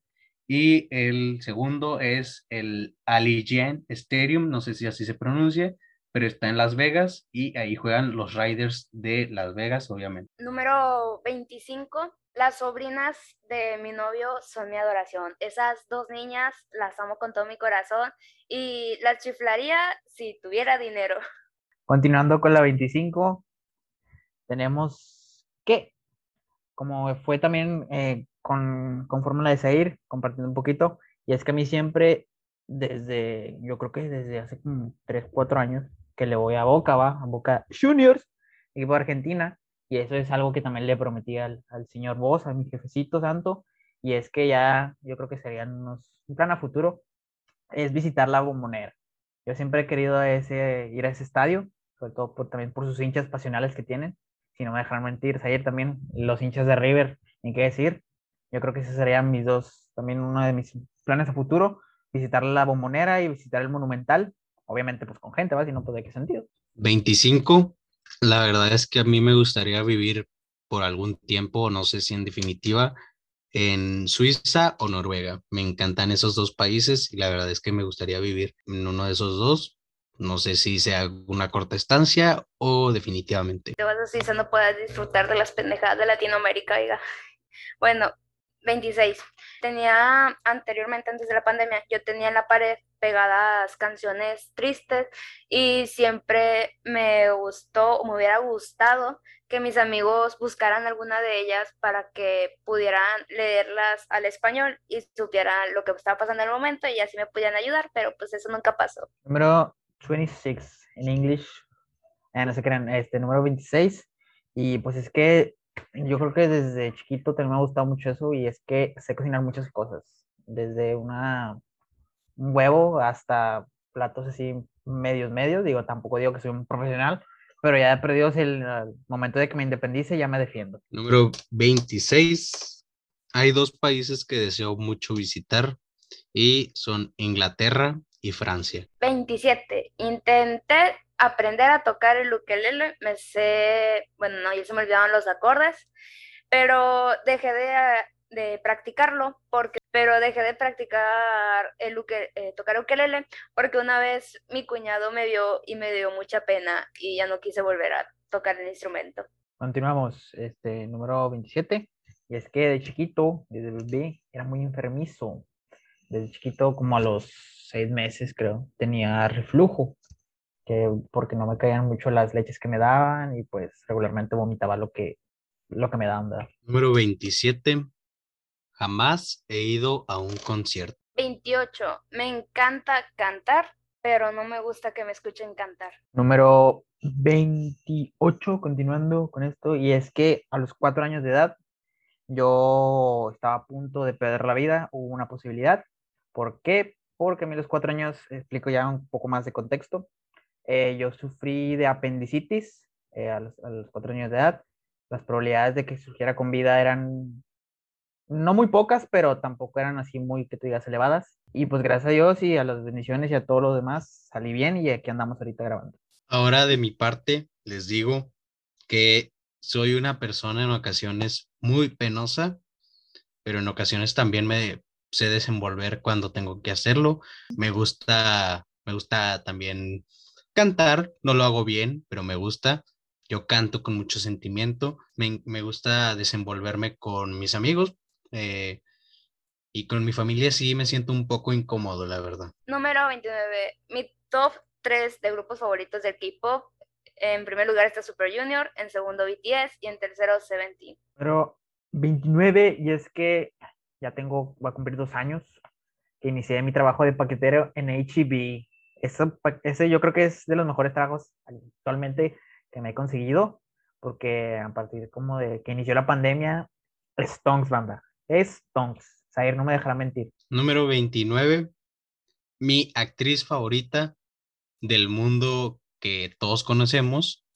[SPEAKER 3] y el segundo es el Allegiant Stadium, no sé si así se pronuncia, pero está en Las Vegas y ahí juegan los Riders de Las Vegas, obviamente.
[SPEAKER 1] Número 25, las sobrinas de mi novio son mi adoración. Esas dos niñas las amo con todo mi corazón y las chiflaría si tuviera dinero.
[SPEAKER 2] Continuando con la 25, tenemos que, como fue también eh, con, con Fórmula de Sair, compartiendo un poquito, y es que a mí siempre, desde, yo creo que desde hace como 3, 4 años, que le voy a Boca, va, a Boca Juniors, equipo de Argentina, y eso es algo que también le prometí al, al señor Vos, a mi jefecito santo, y es que ya, yo creo que serían unos, un plan a futuro, es visitar la bombonera. Yo siempre he querido ese, ir a ese estadio, sobre todo por, también por sus hinchas pasionales que tienen si no me dejan mentir, ayer también los hinchas de River, ni qué decir. Yo creo que esos serían mis dos, también uno de mis planes a futuro, visitar la bombonera y visitar el monumental, obviamente pues con gente, ¿va? Si no, pues de qué sentido.
[SPEAKER 3] 25, la verdad es que a mí me gustaría vivir por algún tiempo, no sé si en definitiva, en Suiza o Noruega. Me encantan esos dos países y la verdad es que me gustaría vivir en uno de esos dos no sé si sea una corta estancia o definitivamente.
[SPEAKER 1] Te vas a Suiza, no puedas disfrutar de las pendejadas de Latinoamérica, oiga. Bueno, 26. Tenía anteriormente, antes de la pandemia, yo tenía en la pared pegadas canciones tristes y siempre me gustó o me hubiera gustado que mis amigos buscaran alguna de ellas para que pudieran leerlas al español y supieran lo que estaba pasando en el momento y así me pudieran ayudar, pero pues eso nunca pasó.
[SPEAKER 2] Número 26 en English, no sé qué este número 26, Y pues es que yo creo que desde chiquito también me ha gustado mucho eso y es que sé cocinar muchas cosas, desde una, un huevo hasta platos así medios, medios, digo, tampoco digo que soy un profesional, pero ya he perdido el, el momento de que me independice, ya me defiendo.
[SPEAKER 3] Número 26. Hay dos países que deseo mucho visitar y son Inglaterra y Francia.
[SPEAKER 1] 27. Intenté aprender a tocar el ukelele, me sé, bueno, no, ya se me olvidaban los acordes, pero dejé de, de practicarlo porque pero dejé de practicar el uke, eh, tocar ukelele porque una vez mi cuñado me vio y me dio mucha pena y ya no quise volver a tocar el instrumento.
[SPEAKER 2] Continuamos, este número 27. Y es que de chiquito, desde bebé, era muy enfermizo. Desde chiquito, como a los seis meses, creo, tenía reflujo, que porque no me caían mucho las leches que me daban y pues regularmente vomitaba lo que, lo que me daban. ¿verdad?
[SPEAKER 3] Número 27. Jamás he ido a un concierto.
[SPEAKER 1] 28. Me encanta cantar, pero no me gusta que me escuchen cantar.
[SPEAKER 2] Número 28, continuando con esto, y es que a los cuatro años de edad yo estaba a punto de perder la vida, hubo una posibilidad. ¿Por qué? Porque a mí los cuatro años, explico ya un poco más de contexto, eh, yo sufrí de apendicitis eh, a, los, a los cuatro años de edad. Las probabilidades de que surgiera con vida eran no muy pocas, pero tampoco eran así muy, que te digas, elevadas. Y pues gracias a Dios y a las bendiciones y a todo lo demás, salí bien y aquí andamos ahorita grabando.
[SPEAKER 3] Ahora de mi parte, les digo que soy una persona en ocasiones muy penosa, pero en ocasiones también me sé desenvolver cuando tengo que hacerlo. Me gusta, me gusta también cantar, no lo hago bien, pero me gusta. Yo canto con mucho sentimiento, me, me gusta desenvolverme con mis amigos, eh, y con mi familia sí me siento un poco incómodo, la verdad.
[SPEAKER 1] Número 29. Mi top 3 de grupos favoritos del K-pop. En primer lugar está Super Junior, en segundo BTS y en tercero Seventeen.
[SPEAKER 2] Pero 29, y es que ya tengo, voy a cumplir dos años que inicié mi trabajo de paquetero en HEB. Ese yo creo que es de los mejores trabajos actualmente que me he conseguido, porque a partir como de que inició la pandemia, Stonks, banda, es Tonks. Zair no me dejará mentir.
[SPEAKER 3] Número 29. Mi actriz favorita del mundo que todos conocemos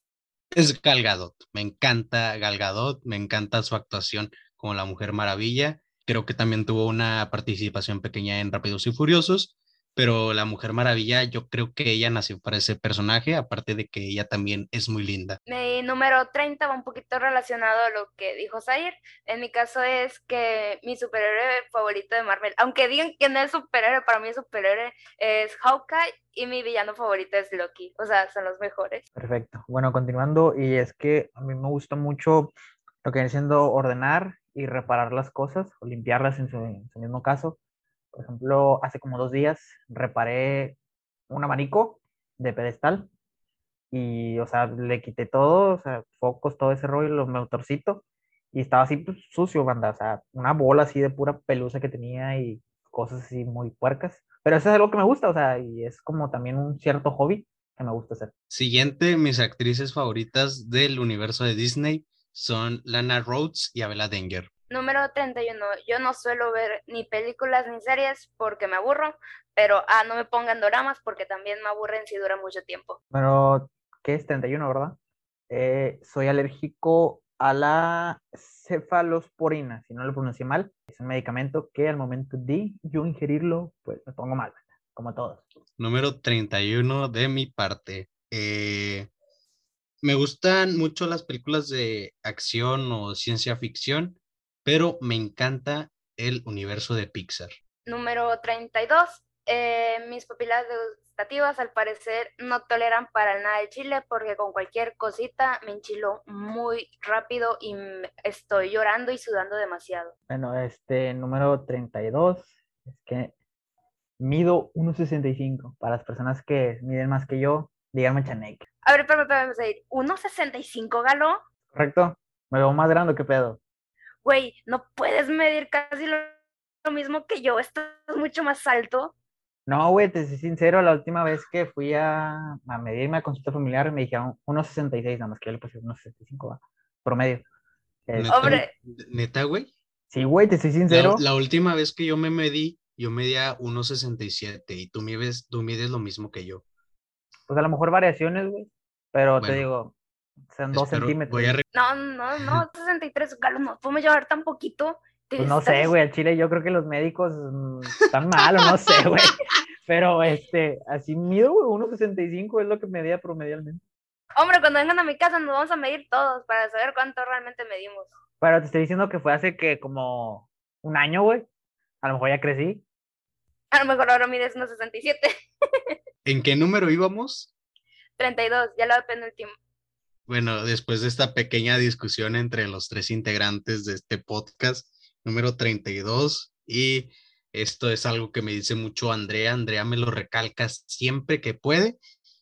[SPEAKER 3] es Gal Gadot. Me encanta Gal Gadot, me encanta su actuación como la Mujer Maravilla. Creo que también tuvo una participación pequeña en Rápidos y Furiosos, pero la Mujer Maravilla, yo creo que ella nació para ese personaje, aparte de que ella también es muy linda.
[SPEAKER 1] Mi número 30 va un poquito relacionado a lo que dijo Zair. En mi caso es que mi superhéroe favorito de Marvel, aunque digan que no es superhéroe, para mí el superhéroe es Hawkeye y mi villano favorito es Loki. O sea, son los mejores.
[SPEAKER 2] Perfecto. Bueno, continuando, y es que a mí me gusta mucho lo que viene siendo ordenar y reparar las cosas o limpiarlas en su, mismo caso. Por ejemplo, hace como dos días reparé un abanico de pedestal y, o sea, le quité todo, o sea, focos, todo ese rollo, los motorcitos y estaba así pues, sucio, banda, o sea, una bola así de pura pelusa que tenía y cosas así muy puercas. Pero eso es algo que me gusta, o sea, y es como también un cierto hobby que me gusta hacer.
[SPEAKER 3] Siguiente, mis actrices favoritas del universo de Disney son Lana Rhodes y Abela Denger.
[SPEAKER 1] Número 31. Yo no suelo ver ni películas ni series porque me aburro, pero ah, no me pongan doramas porque también me aburren si dura mucho tiempo.
[SPEAKER 2] Pero, ¿qué es 31, verdad? Eh, soy alérgico a la cefalosporina, si no lo pronuncié mal. Es un medicamento que al momento de yo ingerirlo, pues me pongo mal, como todos.
[SPEAKER 3] Número 31 de mi parte. Eh, me gustan mucho las películas de acción o ciencia ficción, pero me encanta el universo de Pixar.
[SPEAKER 1] Número 32. Eh, mis pupilas gustativas al parecer no toleran para nada el chile porque con cualquier cosita me enchilo muy rápido y estoy llorando y sudando demasiado.
[SPEAKER 2] Bueno, este número 32 es que mido 1.65. Para las personas que miden más que yo, díganme chaneque.
[SPEAKER 1] A ver, espérame, espérame, ¿1.65 galo?
[SPEAKER 2] Correcto. Me veo más grande que pedo.
[SPEAKER 1] Güey, no puedes medir casi lo, lo mismo que yo, estás mucho más alto.
[SPEAKER 2] No, güey, te soy sincero, la última vez que fui a, a medirme a consulta familiar me dijeron 1.66, nada más que yo le puse 1.65. promedio.
[SPEAKER 3] Neta,
[SPEAKER 1] Hombre.
[SPEAKER 3] Neta, güey.
[SPEAKER 2] sí, güey, te soy
[SPEAKER 3] La,
[SPEAKER 2] sincero.
[SPEAKER 3] la última vez que yo me medí, yo medía 1.67 y tú mides, tú mides lo mismo que yo.
[SPEAKER 2] Pues a lo mejor variaciones, güey. Pero te digo, son dos centímetros.
[SPEAKER 3] Voy a re-
[SPEAKER 1] No, no, no, (laughs) 63, Galo, no podemos llevar tan poquito.
[SPEAKER 2] Pues no sé, güey, al chile yo creo que los médicos mm, están mal o no sé, (laughs) güey. Pero este, así mido, güey, 1.65 es lo que medía promedialmente.
[SPEAKER 1] Hombre, cuando vengan a mi casa nos vamos a medir todos para saber cuánto realmente medimos.
[SPEAKER 2] Pero te estoy diciendo que fue hace que como un año, güey. A lo mejor ya crecí.
[SPEAKER 1] A lo mejor ahora mides unos 67, (laughs)
[SPEAKER 3] ¿En qué número íbamos?
[SPEAKER 1] 32, ya la penúltima.
[SPEAKER 3] Bueno, después de esta pequeña discusión entre los tres integrantes de este podcast, número 32, y esto es algo que me dice mucho Andrea, Andrea me lo recalca siempre que puede,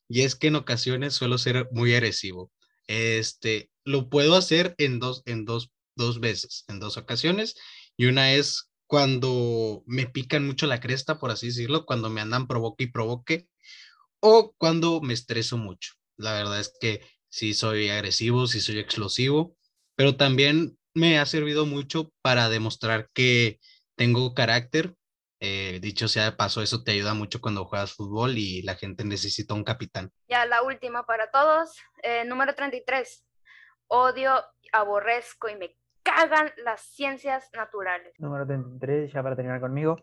[SPEAKER 3] y es que en ocasiones suelo ser muy agresivo. Este, lo puedo hacer en dos, en dos, dos veces, en dos ocasiones, y una es cuando me pican mucho la cresta, por así decirlo, cuando me andan provoque y provoque, o cuando me estreso mucho. La verdad es que sí soy agresivo, sí soy explosivo, pero también me ha servido mucho para demostrar que tengo carácter. Eh, dicho sea de paso, eso te ayuda mucho cuando juegas fútbol y la gente necesita un capitán.
[SPEAKER 1] Ya la última para todos. eh, número 33. Odio, aborrezco y me cagan las ciencias naturales.
[SPEAKER 2] Número 33, ya para terminar conmigo.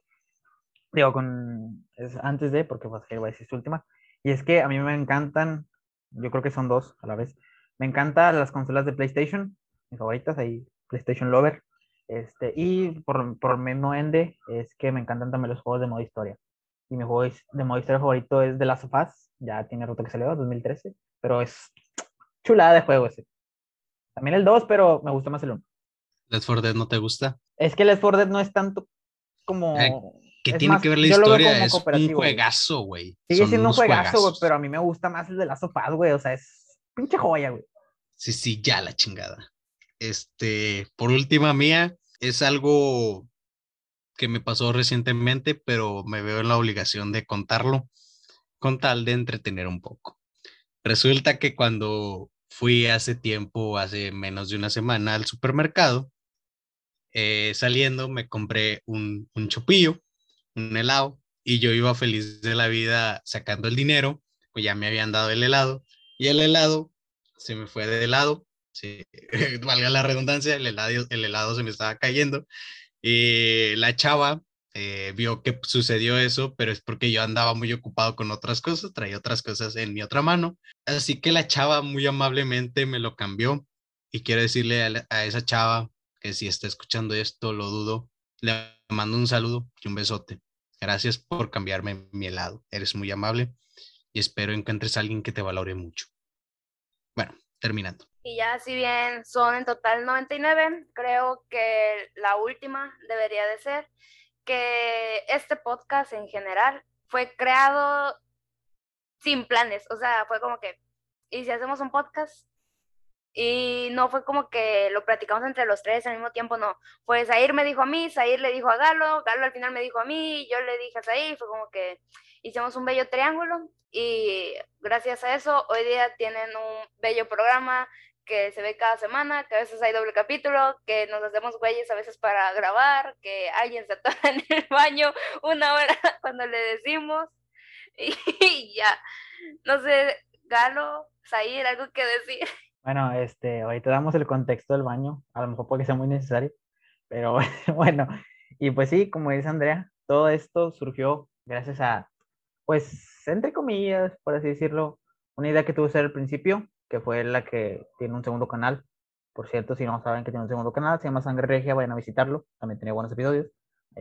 [SPEAKER 2] Digo, con. es antes de, porque pues va a su última. Y es que a mí me encantan, yo creo que son dos a la vez. Me encantan las consolas de PlayStation, mis favoritas, ahí, PlayStation Lover. Este, y por, por mismo ende, es que me encantan también los juegos de modo historia. Y mi juego de modo historia favorito es The Last of Us, ya tiene rato que salió, 2013, pero es chulada de juego ese. También el 2, pero me gusta más el 1.
[SPEAKER 3] ¿Left 4 Dead no te gusta?
[SPEAKER 2] Es que Left 4 Dead no es tanto como.
[SPEAKER 3] ¿Qué
[SPEAKER 2] es
[SPEAKER 3] tiene
[SPEAKER 2] más,
[SPEAKER 3] que ver la historia? Es un juegazo, güey.
[SPEAKER 2] Sigue
[SPEAKER 3] Son
[SPEAKER 2] siendo un juegazo, güey, pero a mí me gusta más el de Last of Us, güey. O sea, es pinche joya, güey.
[SPEAKER 3] Sí, sí, ya la chingada. Este, por última mía, es algo que me pasó recientemente, pero me veo en la obligación de contarlo con tal de entretener un poco. Resulta que cuando fui hace tiempo, hace menos de una semana al supermercado, eh, saliendo me compré un, un chupillo, un helado, y yo iba feliz de la vida sacando el dinero, pues ya me habían dado el helado, y el helado se me fue de lado, sí, (laughs) valga la redundancia, el helado, el helado se me estaba cayendo, y la chava eh, vio que sucedió eso, pero es porque yo andaba muy ocupado con otras cosas, traía otras cosas en mi otra mano, así que la chava muy amablemente me lo cambió, y quiero decirle a, a esa chava si está escuchando esto, lo dudo, le mando un saludo y un besote. Gracias por cambiarme mi helado. Eres muy amable y espero encuentres a alguien que te valore mucho. Bueno, terminando.
[SPEAKER 1] Y ya si bien son en total 99, creo que la última debería de ser que este podcast en general fue creado sin planes. O sea, fue como que, ¿y si hacemos un podcast? Y no fue como que lo platicamos entre los tres al mismo tiempo, no. Fue Zair me dijo a mí, Zair le dijo a Galo, Galo al final me dijo a mí, yo le dije a Zair, fue como que hicimos un bello triángulo y gracias a eso hoy día tienen un bello programa que se ve cada semana, que a veces hay doble capítulo, que nos hacemos güeyes a veces para grabar, que alguien se atora en el baño una hora (laughs) cuando le decimos (laughs) y ya. No sé, Galo, Zair, algo que decir.
[SPEAKER 2] Bueno, este, ahorita damos el contexto del baño, a lo mejor porque sea muy necesario, pero (laughs) bueno, y pues sí, como dice Andrea, todo esto surgió gracias a, pues, entre comillas, por así decirlo, una idea que tuve al principio, que fue la que tiene un segundo canal. Por cierto, si no saben que tiene un segundo canal, se llama Sangre Regia, vayan a visitarlo, también tiene buenos episodios,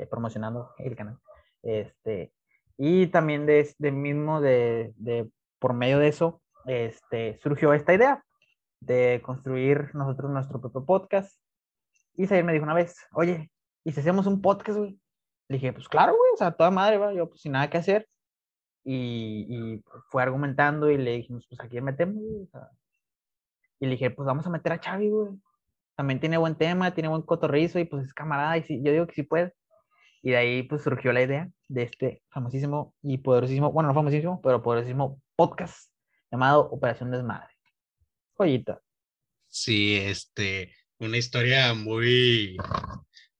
[SPEAKER 2] promocionando el canal. Este, y también de, de mismo, de, de, por medio de eso, este, surgió esta idea de construir nosotros nuestro propio podcast. Y Zair me dijo una vez, oye, ¿y si hacemos un podcast, güey? Le dije, pues claro, güey, o sea, toda madre, va, yo pues sin nada que hacer. Y, y fue argumentando y le dijimos, pues aquí metemos, güey, o sea. Y le dije, pues vamos a meter a Xavi, güey. También tiene buen tema, tiene buen cotorrizo y pues es camarada y sí, yo digo que sí puede. Y de ahí pues surgió la idea de este famosísimo y poderosísimo, bueno, no famosísimo, pero poderosísimo podcast llamado Operación Desmadre. Joyita.
[SPEAKER 3] Sí, este, una historia muy,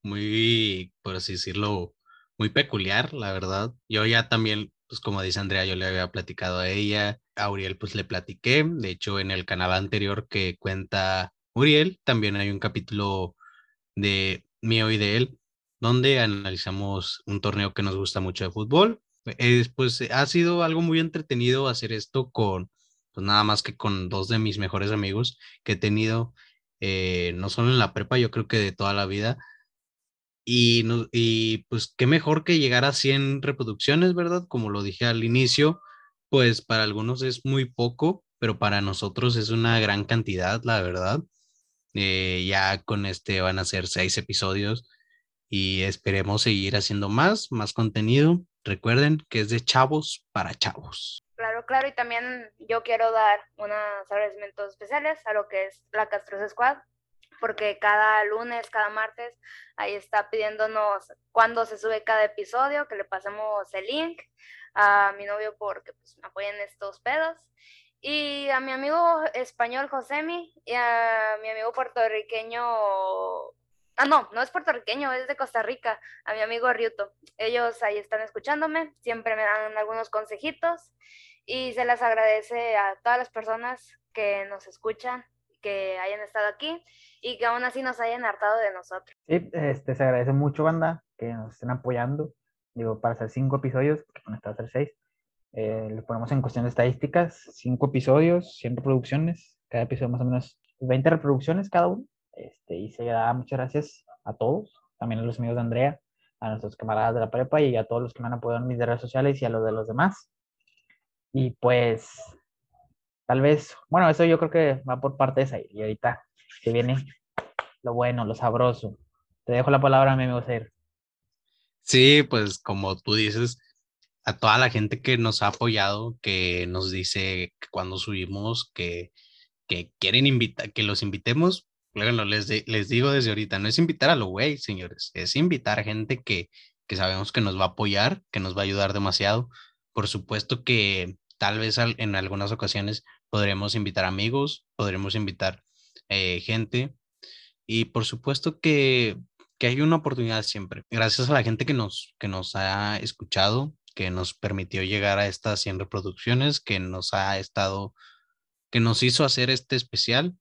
[SPEAKER 3] muy, por así decirlo, muy peculiar, la verdad. Yo ya también, pues como dice Andrea, yo le había platicado a ella, a Uriel pues le platiqué, de hecho en el canal anterior que cuenta Uriel, también hay un capítulo de mío y de él, donde analizamos un torneo que nos gusta mucho de fútbol. Es, pues ha sido algo muy entretenido hacer esto con, pues nada más que con dos de mis mejores amigos que he tenido, eh, no solo en la prepa, yo creo que de toda la vida. Y, no, y pues qué mejor que llegar a 100 reproducciones, ¿verdad? Como lo dije al inicio, pues para algunos es muy poco, pero para nosotros es una gran cantidad, la verdad. Eh, ya con este van a ser seis episodios y esperemos seguir haciendo más, más contenido. Recuerden que es de chavos para chavos.
[SPEAKER 1] Claro, y también yo quiero dar unos agradecimientos especiales a lo que es la Castros Squad, porque cada lunes, cada martes, ahí está pidiéndonos cuándo se sube cada episodio, que le pasemos el link a mi novio porque pues, me estos pedos. Y a mi amigo español Josemi y a mi amigo puertorriqueño Ah, no, no es puertorriqueño, es de Costa Rica, a mi amigo Ryuto. Ellos ahí están escuchándome, siempre me dan algunos consejitos y se les agradece a todas las personas que nos escuchan, que hayan estado aquí y que aún así nos hayan hartado de nosotros.
[SPEAKER 2] Sí, este, se agradece mucho, banda, que nos estén apoyando. Digo, para hacer cinco episodios, porque con esta hacer seis, eh, lo ponemos en cuestión de estadísticas, cinco episodios, 100 reproducciones, cada episodio más o menos 20 reproducciones cada uno. Este, y se da muchas gracias a todos, también a los amigos de Andrea, a nuestros camaradas de la prepa y a todos los que me han apoyado en mis redes sociales y a los de los demás. Y pues, tal vez, bueno, eso yo creo que va por parte de esa. Y ahorita que viene lo bueno, lo sabroso. Te dejo la palabra, mi amigo Zair.
[SPEAKER 3] Sí, pues como tú dices, a toda la gente que nos ha apoyado, que nos dice que cuando subimos que, que quieren invitar, que los invitemos, bueno, les, les digo desde ahorita, no es invitar a lo güey, señores, es invitar a gente que, que sabemos que nos va a apoyar, que nos va a ayudar demasiado. Por supuesto que tal vez en algunas ocasiones podremos invitar amigos, podremos invitar eh, gente y por supuesto que, que hay una oportunidad siempre. Gracias a la gente que nos, que nos ha escuchado, que nos permitió llegar a estas 100 reproducciones, que nos ha estado, que nos hizo hacer este especial,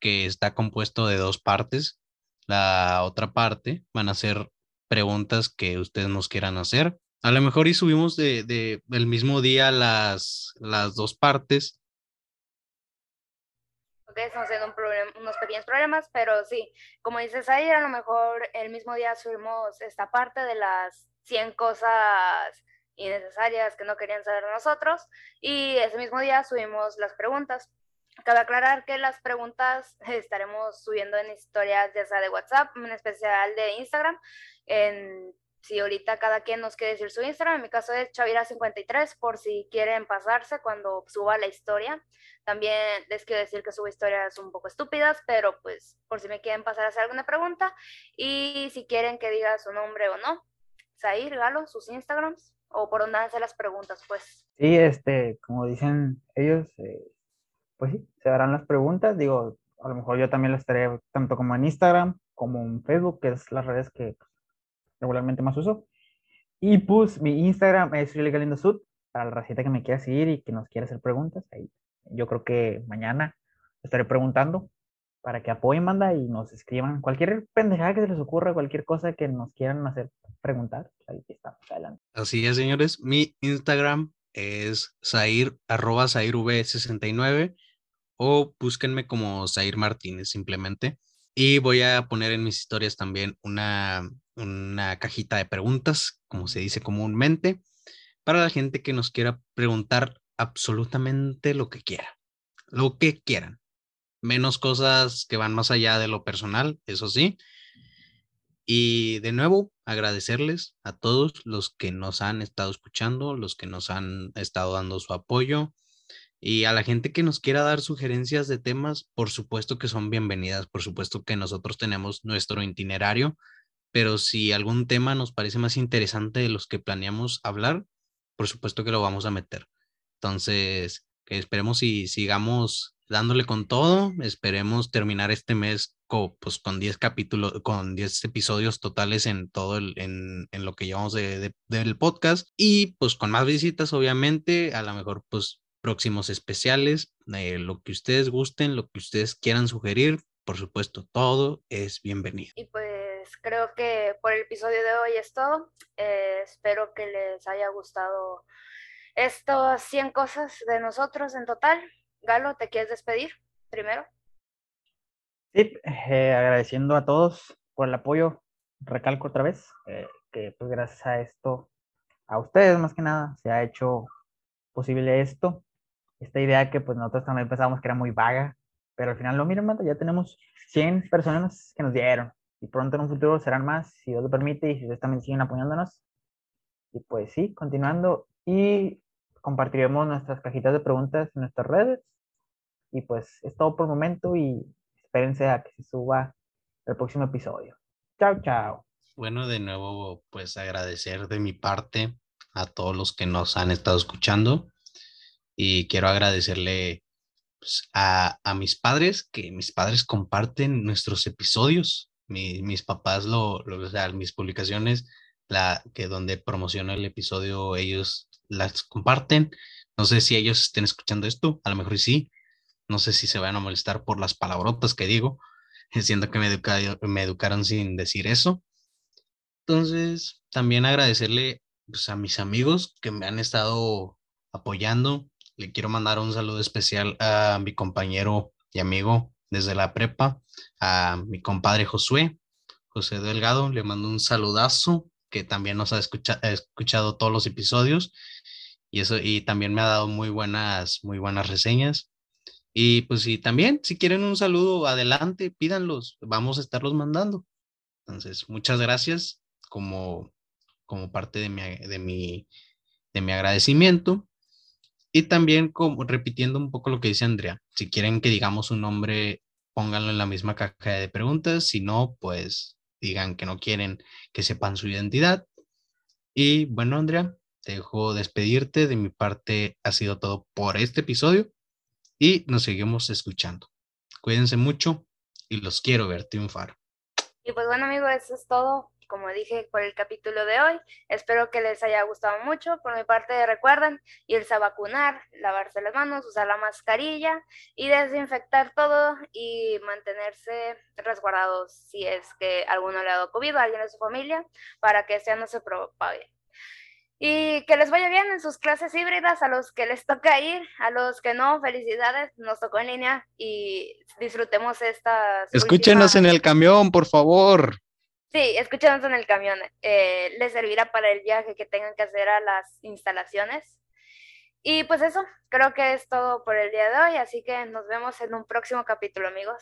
[SPEAKER 3] que está compuesto de dos partes. La otra parte van a ser preguntas que ustedes nos quieran hacer. A lo mejor y subimos de, de el mismo día las, las dos partes.
[SPEAKER 1] Ok, estamos teniendo unos pequeños problemas, pero sí, como dices ahí, a lo mejor el mismo día subimos esta parte de las 100 cosas innecesarias que no querían saber nosotros y ese mismo día subimos las preguntas. Cabe aclarar que las preguntas (laughs) estaremos subiendo en historias ya sea de WhatsApp, en especial de Instagram. En, si ahorita cada quien nos quiere decir su Instagram, en mi caso es Chavira53, por si quieren pasarse cuando suba la historia. También les quiero decir que subo historias un poco estúpidas, pero pues por si me quieren pasar a hacer alguna pregunta. Y si quieren que diga su nombre o no, Galo, sus Instagrams, o por dónde hacer las preguntas, pues.
[SPEAKER 2] Sí, este, como dicen ellos, eh, pues sí, se harán las preguntas. Digo, a lo mejor yo también las estaré tanto como en Instagram como en Facebook, que es las redes que regularmente más uso. Y pues mi Instagram es Sud, para la racita que me quiera seguir y que nos quiera hacer preguntas. Ahí yo creo que mañana estaré preguntando para que apoyen, manda y nos escriban cualquier pendejada que se les ocurra, cualquier cosa que nos quieran hacer preguntar. Pues ahí estamos, adelante.
[SPEAKER 3] Así es, señores. Mi Instagram es Zair, arroba ZairV69 o búsquenme como Zair Martínez simplemente. Y voy a poner en mis historias también una, una cajita de preguntas, como se dice comúnmente, para la gente que nos quiera preguntar absolutamente lo que quiera, lo que quieran, menos cosas que van más allá de lo personal, eso sí. Y de nuevo, agradecerles a todos los que nos han estado escuchando, los que nos han estado dando su apoyo, y a la gente que nos quiera dar sugerencias de temas, por supuesto que son bienvenidas, por supuesto que nosotros tenemos nuestro itinerario, pero si algún tema nos parece más interesante de los que planeamos hablar, por supuesto que lo vamos a meter. Entonces, que esperemos y sigamos dándole con todo. Esperemos terminar este mes con, pues, con 10 capítulos, con 10 episodios totales en todo el, en, lo que llevamos de, del podcast. Y pues con más visitas, obviamente, a lo mejor pues próximos especiales, lo que ustedes gusten, lo que ustedes quieran sugerir, por supuesto, todo es bienvenido.
[SPEAKER 1] Y pues creo que por el episodio de hoy es todo. Eh, espero que les haya gustado estas 100 cosas de nosotros en total. Galo, ¿te quieres despedir primero?
[SPEAKER 2] Sí, eh, agradeciendo a todos por el apoyo. Recalco otra vez eh, que pues gracias a esto, a ustedes más que nada, se ha hecho posible esto. Esta idea que pues nosotros también pensábamos que era muy vaga, pero al final lo miren, ya tenemos 100 personas que nos dieron y pronto en un futuro serán más, si Dios lo permite y si ustedes también siguen apoyándonos. Y pues sí, continuando y compartiremos nuestras cajitas de preguntas en nuestras redes. Y pues es todo por el momento y espérense a que se suba el próximo episodio. Chao, chao.
[SPEAKER 3] Bueno, de nuevo, pues agradecer de mi parte a todos los que nos han estado escuchando y quiero agradecerle pues, a, a, mis padres, que mis padres comparten nuestros episodios. Mi, mis papás, lo, lo, o sea, mis publicaciones, la, que donde promociono el episodio, ellos las comparten. No sé si ellos estén escuchando esto, a lo mejor sí. No sé si se van a molestar por las palabrotas que digo, (laughs) siendo que me, me educaron sin decir eso. Entonces, también agradecerle pues, a mis amigos que me han estado apoyando. Le quiero mandar un saludo especial a mi compañero y amigo desde la prepa, a mi compadre Josué, José Delgado. Le mando un saludazo que también nos ha escuchado, escuchado todos los episodios y eso y también me ha dado muy buenas muy buenas reseñas y pues sí también si quieren un saludo adelante pídanlos vamos a estarlos mandando entonces muchas gracias como como parte de mi de mi de mi agradecimiento y también como repitiendo un poco lo que dice Andrea si quieren que digamos un nombre pónganlo en la misma caja de preguntas si no pues digan que no quieren que sepan su identidad y bueno Andrea te dejo despedirte. De mi parte ha sido todo por este episodio y nos seguimos escuchando. Cuídense mucho y los quiero ver triunfar.
[SPEAKER 1] Y pues bueno amigos, eso es todo, como dije, por el capítulo de hoy. Espero que les haya gustado mucho. Por mi parte, recuerden irse a vacunar, lavarse las manos, usar la mascarilla y desinfectar todo y mantenerse resguardados si es que alguno le ha dado COVID a alguien de su familia para que este no se propague. Y que les vaya bien en sus clases híbridas, a los que les toca ir, a los que no, felicidades, nos tocó en línea y disfrutemos estas.
[SPEAKER 3] Escúchenos en el camión, por favor.
[SPEAKER 1] Sí, escúchenos en el camión. Eh, les servirá para el viaje que tengan que hacer a las instalaciones. Y pues eso, creo que es todo por el día de hoy, así que nos vemos en un próximo capítulo, amigos.